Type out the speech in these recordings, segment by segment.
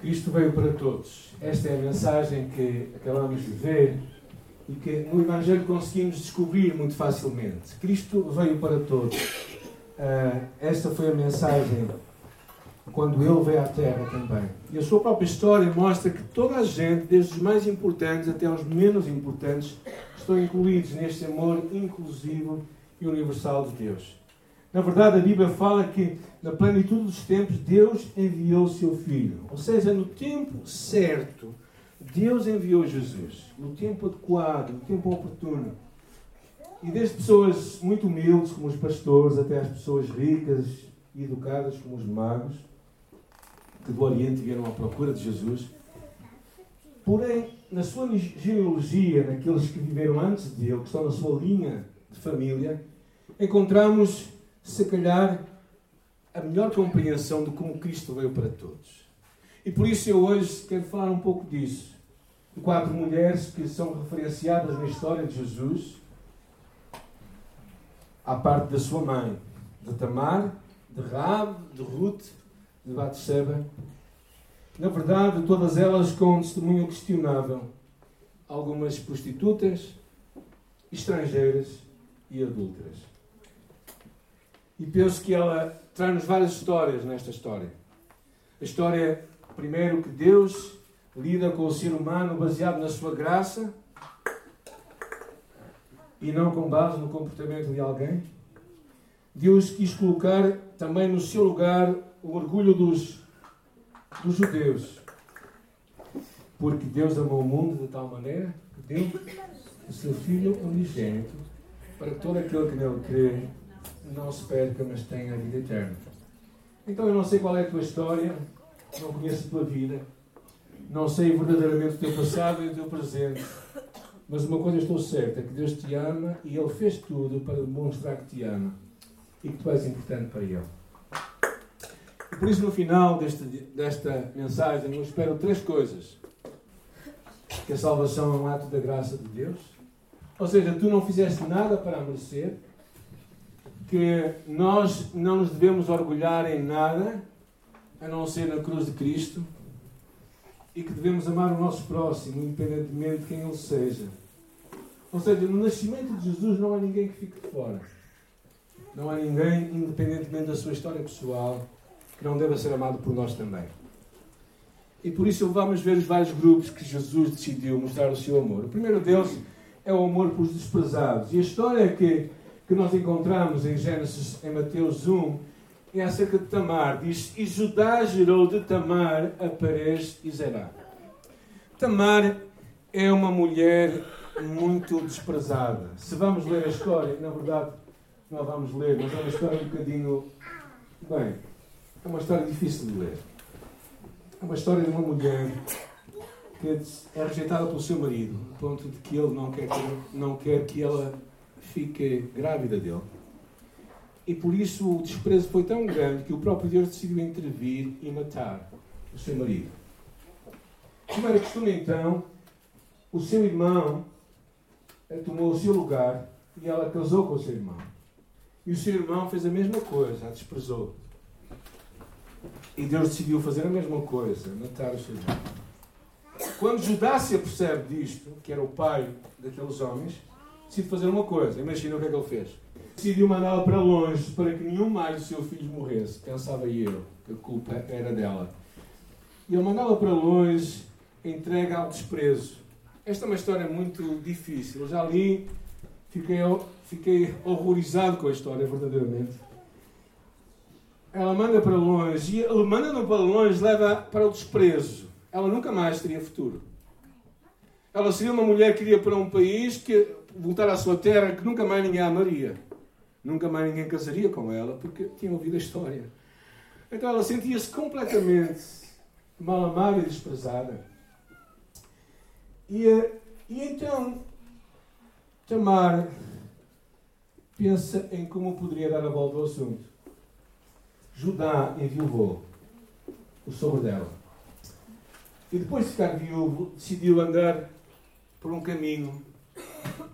Cristo veio para todos. Esta é a mensagem que acabamos de ver e que no Evangelho conseguimos descobrir muito facilmente. Cristo veio para todos. Uh, esta foi a mensagem quando ele veio à Terra também. E a sua própria história mostra que toda a gente, desde os mais importantes até os menos importantes, estão incluídos neste amor inclusivo e universal de Deus. Na verdade, a Bíblia fala que, na plenitude dos tempos, Deus enviou o seu Filho. Ou seja, no tempo certo, Deus enviou Jesus. No tempo adequado, no tempo oportuno. E desde pessoas muito humildes, como os pastores, até as pessoas ricas e educadas, como os magos, que do Oriente vieram à procura de Jesus. Porém, na sua genealogia, naqueles que viveram antes dele, que estão na sua linha de família, encontramos se calhar, a melhor compreensão de como Cristo veio para todos. E por isso eu hoje quero falar um pouco disso. De quatro mulheres que são referenciadas na história de Jesus, à parte da sua mãe, de Tamar, de Raab, de Ruth, de Batseba. Na verdade, todas elas com testemunho questionável. Algumas prostitutas, estrangeiras e adúlteras. E penso que ela traz-nos várias histórias nesta história. A história, primeiro, que Deus lida com o ser humano baseado na sua graça e não com base no comportamento de alguém. Deus quis colocar também no seu lugar o orgulho dos, dos judeus. Porque Deus amou o mundo de tal maneira que deu o seu Filho unigênito para todo aquele que nele crê não se perca, mas tenha a vida eterna. Então eu não sei qual é a tua história, não conheço a tua vida, não sei verdadeiramente o teu passado e o teu presente, mas uma coisa estou certa, que Deus te ama e Ele fez tudo para demonstrar que te ama e que tu és importante para Ele. E por isso no final deste, desta mensagem eu espero três coisas. Que a salvação é um ato da graça de Deus. Ou seja, tu não fizeste nada para merecer, que nós não nos devemos orgulhar em nada a não ser na cruz de Cristo e que devemos amar o nosso próximo, independentemente de quem ele seja. Ou seja, no nascimento de Jesus não há ninguém que fique de fora. Não há ninguém, independentemente da sua história pessoal, que não deva ser amado por nós também. E por isso vamos ver os vários grupos que Jesus decidiu mostrar o seu amor. O primeiro deles é o amor por os desprezados. E a história é que que nós encontramos em Gênesis, em Mateus 1, é acerca de Tamar. Diz: E Judá gerou de Tamar a Perez e Zerá. Tamar é uma mulher muito desprezada. Se vamos ler a história, na verdade não vamos ler, mas é uma história um bocadinho. Bem, é uma história difícil de ler. É uma história de uma mulher que é rejeitada pelo seu marido, a ponto de que ele não quer que, não quer que ela fique grávida dele. E por isso o desprezo foi tão grande que o próprio Deus decidiu intervir e matar o seu marido. Como era costume então, o seu irmão eh, tomou o seu lugar e ela casou com o seu irmão. E o seu irmão fez a mesma coisa, a desprezou. E Deus decidiu fazer a mesma coisa, matar o seu irmão. Quando Judá se apercebe disto, que era o pai daqueles homens, decide fazer uma coisa. Imagina o que é que ele fez. Decidiu mandá-la para longe para que nenhum mais dos seus filhos morresse. Pensava eu que a culpa era dela. E ele mandá-la para longe, entrega ao desprezo. Esta é uma história muito difícil. Eu já li, fiquei, fiquei horrorizado com a história, verdadeiramente. Ela manda para longe e ele manda-não para longe, leva para o desprezo. Ela nunca mais teria futuro. Ela seria uma mulher que iria para um país que voltar à sua terra que nunca mais ninguém a amaria. Nunca mais ninguém casaria com ela porque tinha ouvido a história. Então ela sentia-se completamente mal amada e desprezada. E, eh, e então Tamar pensa em como poderia dar a volta ao assunto. Judá enviou o sogro dela. E depois de ficar viúvo, decidiu andar por um caminho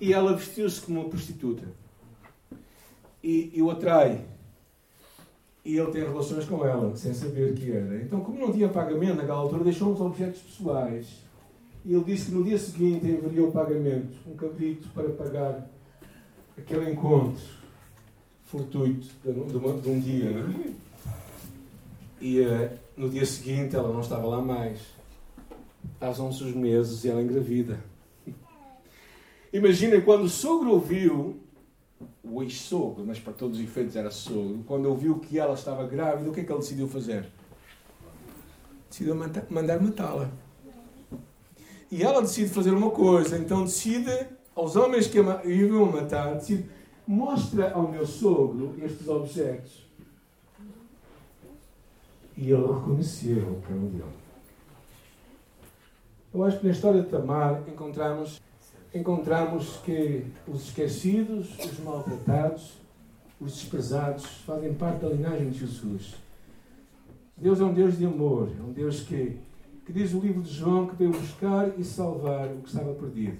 e ela vestiu-se como uma prostituta. E, e o atrai. e ele tem relações com ela, sem saber que era. Então, como não tinha pagamento naquela altura, deixou uns objetos pessoais. E ele disse que no dia seguinte enviaria o pagamento, um cabrito para pagar aquele encontro fortuito de, de, de um dia. Não é? E uh, no dia seguinte ela não estava lá mais. Passam-se os meses e ela engravida. Imaginem quando o sogro ouviu, o ex-sogro, mas para todos os efeitos era sogro, quando ouviu que ela estava grávida, o que é que ele decidiu fazer? Decidiu mandar matá-la. E ela decide fazer uma coisa, então decide, aos homens que iam matar, decide, mostra ao meu sogro estes objetos. E ele reconheceu o cão dele. Eu acho que na história de Tamar encontramos, encontramos que os esquecidos, os maltratados, os desprezados fazem parte da linhagem de Jesus. Deus é um Deus de amor, é um Deus que, que diz o livro de João que veio buscar e salvar o que estava perdido.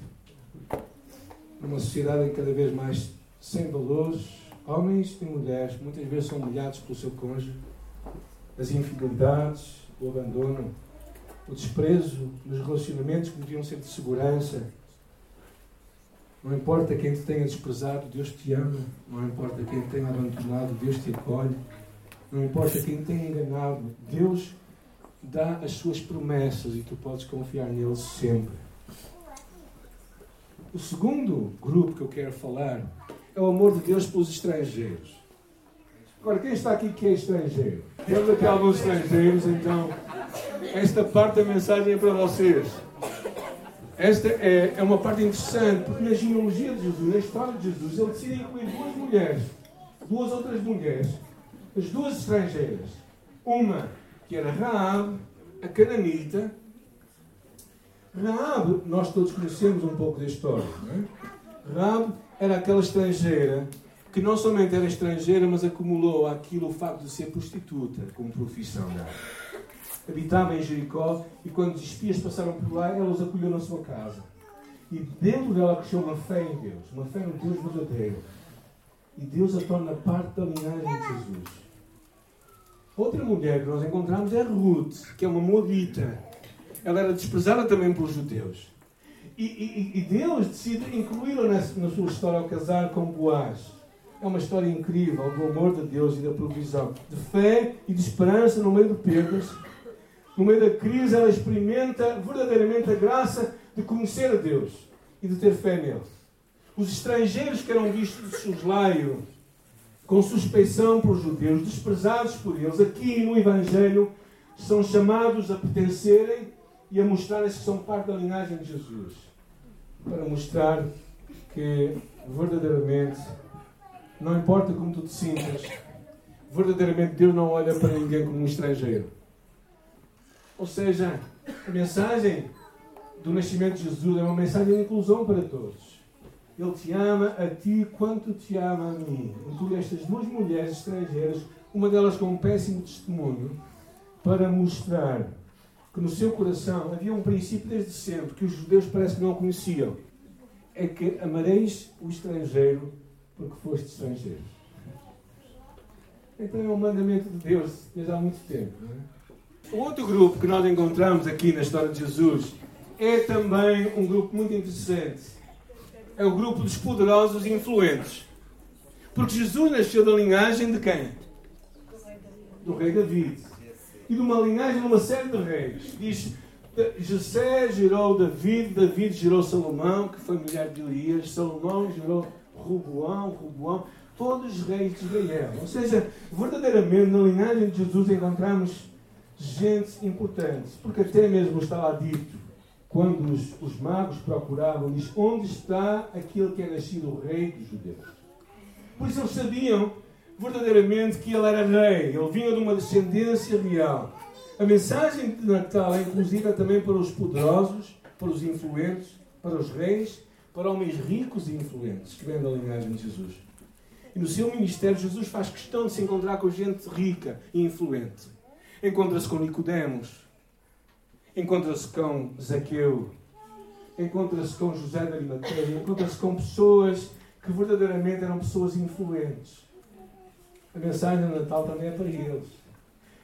Numa sociedade cada vez mais sem valores, homens e mulheres muitas vezes são humilhados pelo seu cônjuge as infidelidades, o abandono, o desprezo nos relacionamentos que deviam ser de segurança. Não importa quem te tenha desprezado, Deus te ama. Não importa quem te tenha abandonado, Deus te acolhe. Não importa quem te tenha enganado, Deus dá as suas promessas e tu podes confiar nele sempre. O segundo grupo que eu quero falar é o amor de Deus pelos estrangeiros. Agora, quem está aqui que é estrangeiro? Temos aqui alguns estrangeiros, então esta parte da mensagem é para vocês. Esta é, é uma parte interessante, porque na genealogia de Jesus, na história de Jesus, ele decide incluir duas mulheres, duas outras mulheres, as duas estrangeiras. Uma que era Raab, a cananita. Raab, nós todos conhecemos um pouco da história, não é? Raab era aquela estrangeira que não somente era estrangeira, mas acumulou aquilo o facto de ser prostituta como profissão dela. Habitava em Jericó e quando os espias passaram por lá, ela os acolheu na sua casa. E dentro dela cresceu uma fé em Deus, uma fé no Deus verdadeiro. E Deus a torna parte da linhagem de Jesus. Outra mulher que nós encontramos é Ruth, que é uma moabita. Ela era desprezada também pelos judeus. E, e, e Deus decide incluí-la na, na sua história ao casar com Boaz. É uma história incrível do amor de Deus e da provisão, de fé e de esperança no meio de perdas. No meio da crise, ela experimenta verdadeiramente a graça de conhecer a Deus e de ter fé nele. Os estrangeiros que eram vistos de soslaio, com suspeição por judeus, desprezados por eles, aqui no Evangelho, são chamados a pertencerem e a mostrarem-se que são parte da linhagem de Jesus. Para mostrar que verdadeiramente não importa como tu te sintas, verdadeiramente Deus não olha para ninguém como um estrangeiro. Ou seja, a mensagem do nascimento de Jesus é uma mensagem de inclusão para todos. Ele te ama a ti quanto te ama a mim. Inclui estas duas mulheres estrangeiras, uma delas com um péssimo testemunho, para mostrar que no seu coração havia um princípio desde sempre que os judeus parece que não conheciam. É que amareis o estrangeiro porque foste estrangeiro. Então é um mandamento de Deus desde há muito tempo. É? Outro grupo que nós encontramos aqui na história de Jesus é também um grupo muito interessante. É o grupo dos poderosos e influentes. Porque Jesus nasceu da linhagem de quem? Do rei David. E de uma linhagem de uma série de reis. Diz José gerou David, David gerou Salomão, que foi mulher de Elias, Salomão gerou Roboão, Roboão, todos os reis de Israel. Ou seja, verdadeiramente na linhagem de Jesus encontramos gente importante, porque até mesmo está lá dito, quando os, os magos procuravam, diz: Onde está aquele que é nascido rei dos judeus? Por isso eles sabiam verdadeiramente que ele era rei, ele vinha de uma descendência real. A mensagem de Natal é inclusiva também para os poderosos, para os influentes, para os reis para homens ricos e influentes que vêm da linhagem de Jesus. E no seu ministério, Jesus faz questão de se encontrar com gente rica e influente. Encontra-se com Nicodemos, encontra-se com Zaqueu, encontra-se com José de Arimateia, encontra-se com pessoas que verdadeiramente eram pessoas influentes. A mensagem de Natal também é para eles.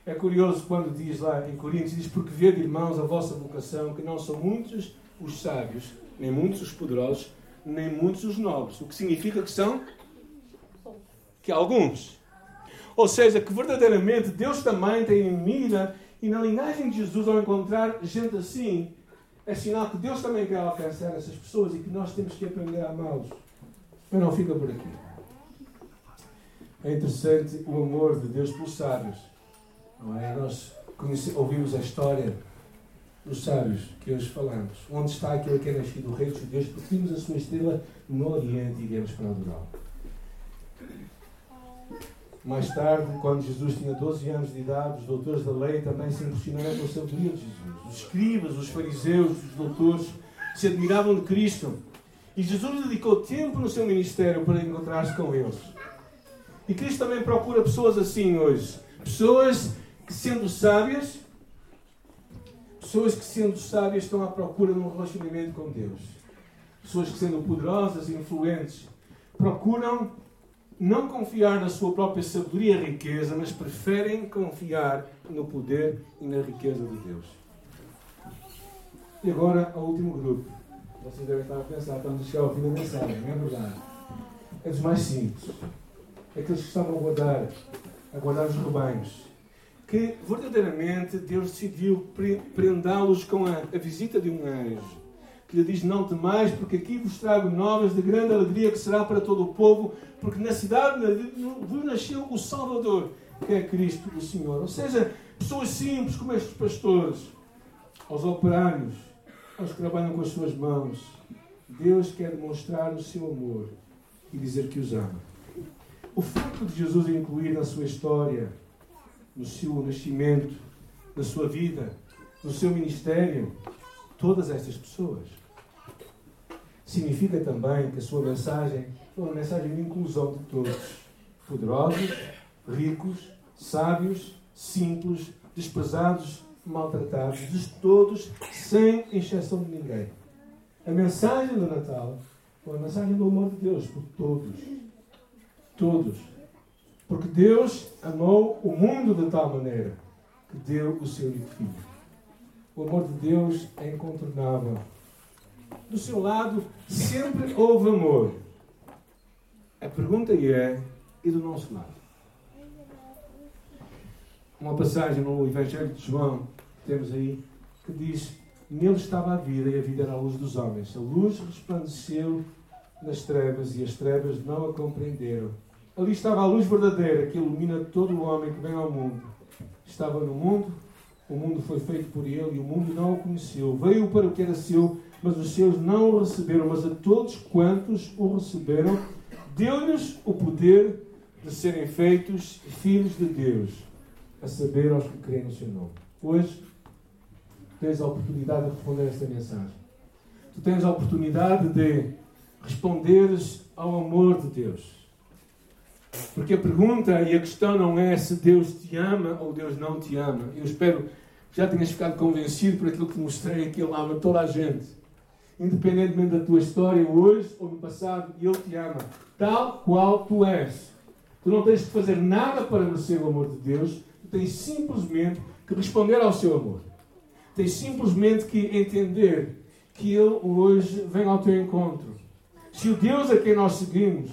É curioso quando diz lá em Coríntios, diz, porque vede, irmãos, a vossa vocação, que não são muitos os sábios, nem muitos os poderosos, nem muitos os nobres. O que significa que são? Que alguns. Ou seja, que verdadeiramente Deus também tem em mira e na linhagem de Jesus, ao encontrar gente assim, é sinal que Deus também quer alcançar essas pessoas e que nós temos que aprender a amá-los. Mas não fica por aqui. É interessante o amor de Deus pelos sábios. Não é? Nós ouvimos a história dos sábios que hoje falamos. Onde está aquele que é nascido Rei dos Judeus? Porque vimos a sua estrela no Oriente e viemos para adorá-lo. Mais tarde, quando Jesus tinha 12 anos de idade, os doutores da lei também se impressionaram com a sabedoria de Jesus. Os escribas, os fariseus, os doutores se admiravam de Cristo. E Jesus dedicou tempo no seu ministério para encontrar-se com eles. E Cristo também procura pessoas assim hoje. Pessoas que, sendo sábias, pessoas que, sendo sábias, estão à procura de um relacionamento com Deus. Pessoas que, sendo poderosas e influentes, procuram não confiar na sua própria sabedoria e riqueza, mas preferem confiar no poder e na riqueza de Deus. E agora, ao último grupo. Vocês devem estar a pensar, estamos a chegar ao fim da mensagem, não é verdade? É dos mais simples. Aqueles que estavam a guardar, a guardar os rebanhos. Que verdadeiramente Deus decidiu prendá-los com a, a visita de um anjo que lhe diz: Não temais, porque aqui vos trago novas de grande alegria que será para todo o povo, porque na cidade vos nasceu o Salvador, que é Cristo o Senhor. Ou seja, pessoas simples como estes pastores, aos operários, aos que trabalham com as suas mãos. Deus quer demonstrar o seu amor e dizer que os ama. O facto de Jesus incluir na sua história, no seu nascimento, na sua vida, no seu ministério, todas estas pessoas significa também que a sua mensagem é uma mensagem de inclusão de todos, poderosos, ricos, sábios, simples, desprezados, maltratados, de todos, sem exceção de ninguém. A mensagem do Natal é uma mensagem do amor de Deus por todos. Todos. Porque Deus amou o mundo de tal maneira que deu o seu único filho. O amor de Deus é incontornável do seu lado sempre houve amor. A pergunta é: e do nosso lado? Uma passagem no Evangelho de João, temos aí, que diz: Nele estava a vida e a vida era a luz dos homens. A luz resplandeceu nas trevas e as trevas não a compreenderam. Ali estava a luz verdadeira que ilumina todo o homem que vem ao mundo. Estava no mundo, o mundo foi feito por ele e o mundo não o conheceu. Veio para o que era seu mas os seus não o receberam, mas a todos quantos o receberam, deu-lhes o poder de serem feitos filhos de Deus, a saber aos que creem no seu nome. Hoje, tens a oportunidade de responder esta mensagem. Tu tens a oportunidade de responderes ao amor de Deus. Porque a pergunta e a questão não é se Deus te ama ou Deus não te ama. Eu espero que já tenhas ficado convencido por aquilo que mostrei, que Ele ama toda a gente independentemente da tua história hoje ou no passado, Ele te ama tal qual tu és. Tu não tens de fazer nada para merecer o amor de Deus, tu tens simplesmente que responder ao seu amor. Tens simplesmente que entender que Ele hoje vem ao teu encontro. Se o Deus a quem nós seguimos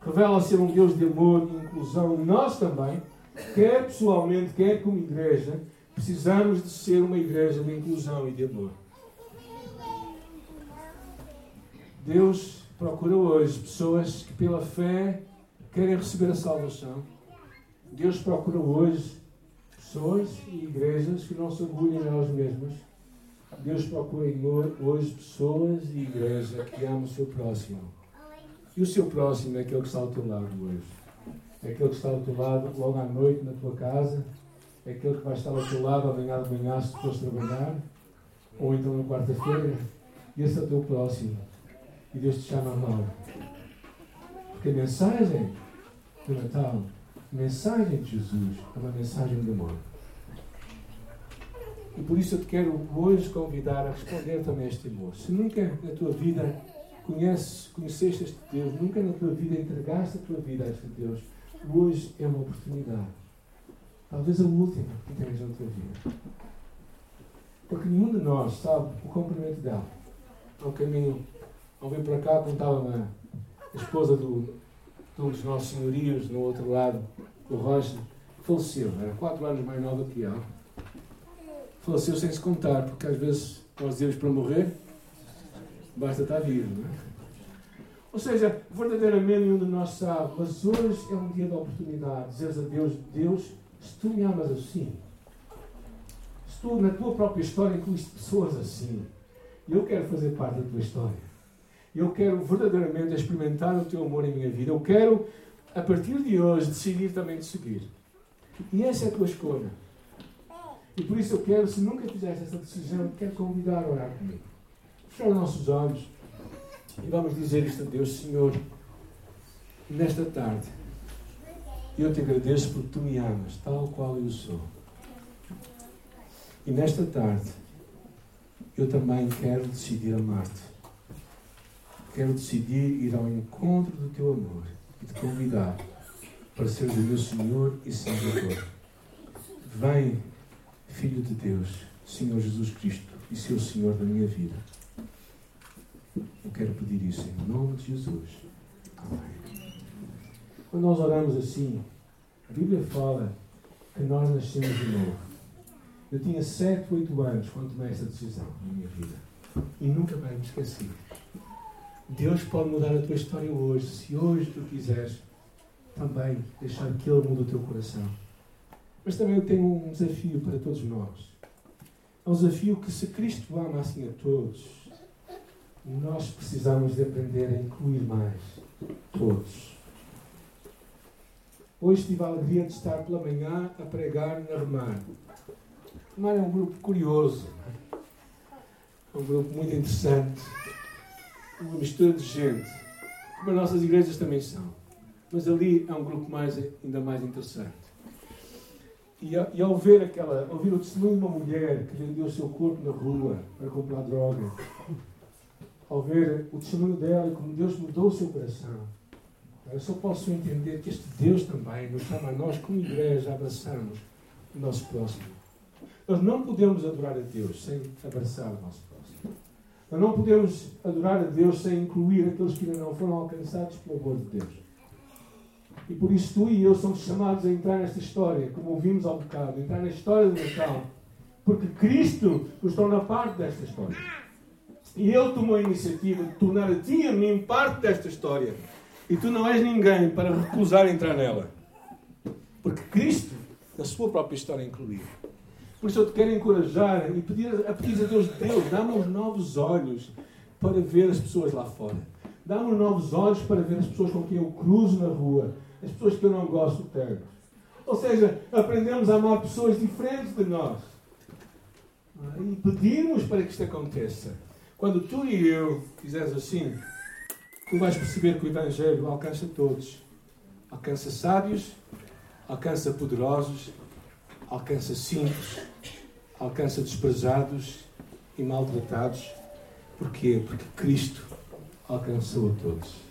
revela ser um Deus de amor e inclusão, nós também, quer pessoalmente, quer como igreja, precisamos de ser uma igreja de inclusão e de amor. Deus procura hoje pessoas que, pela fé, querem receber a salvação. Deus procura hoje pessoas e igrejas que não se orgulhem nelas mesmas. Deus procura hoje pessoas e igrejas que amam o seu próximo. E o seu próximo é aquele que está ao teu lado hoje. É aquele que está ao teu lado logo à noite na tua casa. É aquele que vai estar ao teu lado amanhã de manhã se fores trabalhar. Ou então na quarta-feira. Esse é o teu próximo e Deus te chama mão. Porque a mensagem do Natal, a mensagem de Jesus, é uma mensagem de amor. E por isso eu te quero hoje convidar a responder também a este amor. Se nunca na tua vida conheces, conheceste este Deus, nunca na tua vida entregaste a tua vida a este Deus, hoje é uma oportunidade. Talvez a última que tens na tua vida. Porque nenhum de nós sabe o comprimento dela. Ao caminho, ao vir para cá, contava-me a esposa do, de um dos nossos senhorios, no outro lado, o Roger, faleceu. Era quatro anos mais nova que ela. Faleceu sem se contar, porque às vezes nós dizemos para morrer, basta estar vivo, não é? Ou seja, verdadeiramente nenhum de nós sabe, mas hoje é um dia de oportunidade. Dizeres a Deus, Deus, se tu me amas assim, se tu na tua própria história incluíste pessoas assim, eu quero fazer parte da tua história. Eu quero verdadeiramente experimentar o teu amor em minha vida. Eu quero, a partir de hoje, decidir também te seguir. E essa é a tua escolha. E por isso eu quero, se nunca fizeste essa decisão, quero convidar a orar comigo. Fechar os nossos olhos. E vamos dizer isto a Deus, Senhor, nesta tarde, eu te agradeço porque tu me amas, tal qual eu sou. E nesta tarde, eu também quero decidir amar-te. Quero decidir ir ao encontro do teu amor e te convidar para seres o meu Senhor e Salvador. Vem, Filho de Deus, Senhor Jesus Cristo, e seu Senhor da minha vida. Eu quero pedir isso em nome de Jesus. Amém. Quando nós oramos assim, a Bíblia fala que nós nascemos de novo. Eu tinha 7, 8 anos quando tomei essa decisão na minha vida. E nunca mais me esqueci. Deus pode mudar a tua história hoje, se hoje tu quiseres também deixar que Ele mude o teu coração. Mas também eu tenho um desafio para todos nós. É um desafio que se Cristo ama assim a todos, nós precisamos de aprender a incluir mais todos. Hoje tive a alegria de estar pela manhã a pregar na Remar. Remar é um grupo curioso, é um grupo muito interessante, uma mistura de gente, como as nossas igrejas também são. Mas ali é um grupo mais, ainda mais interessante. E, e ao ver aquela, ouvir o testemunho de uma mulher que vendeu o seu corpo na rua para comprar droga, ao ver o testemunho dela e como Deus mudou o seu coração, eu só posso entender que este Deus também nos chama a nós, como igreja, abraçarmos o nosso próximo. Nós não podemos adorar a Deus sem abraçar o nosso próximo. Nós não podemos adorar a Deus sem incluir aqueles que ainda não foram alcançados pelo amor de Deus. E por isso tu e eu somos chamados a entrar nesta história, como ouvimos ao bocado, entrar na história do Natal. Porque Cristo nos torna parte desta história. E Ele tomou a iniciativa de tornar a ti e a mim parte desta história. E tu não és ninguém para recusar entrar nela. Porque Cristo, na sua própria história, incluiu. Por isso eu te quero encorajar e pedir a, pedir a Deus, Deus, dá-me os novos olhos para ver as pessoas lá fora. Dá-me os novos olhos para ver as pessoas com quem eu cruzo na rua as pessoas que eu não gosto tanto. Ou seja, aprendemos a amar pessoas diferentes de nós. E pedimos para que isto aconteça. Quando tu e eu fizeres assim, tu vais perceber que o Evangelho alcança todos. Alcança sábios, alcança poderosos, alcança simples, alcança desprezados e maltratados. Porquê? Porque Cristo alcançou a todos.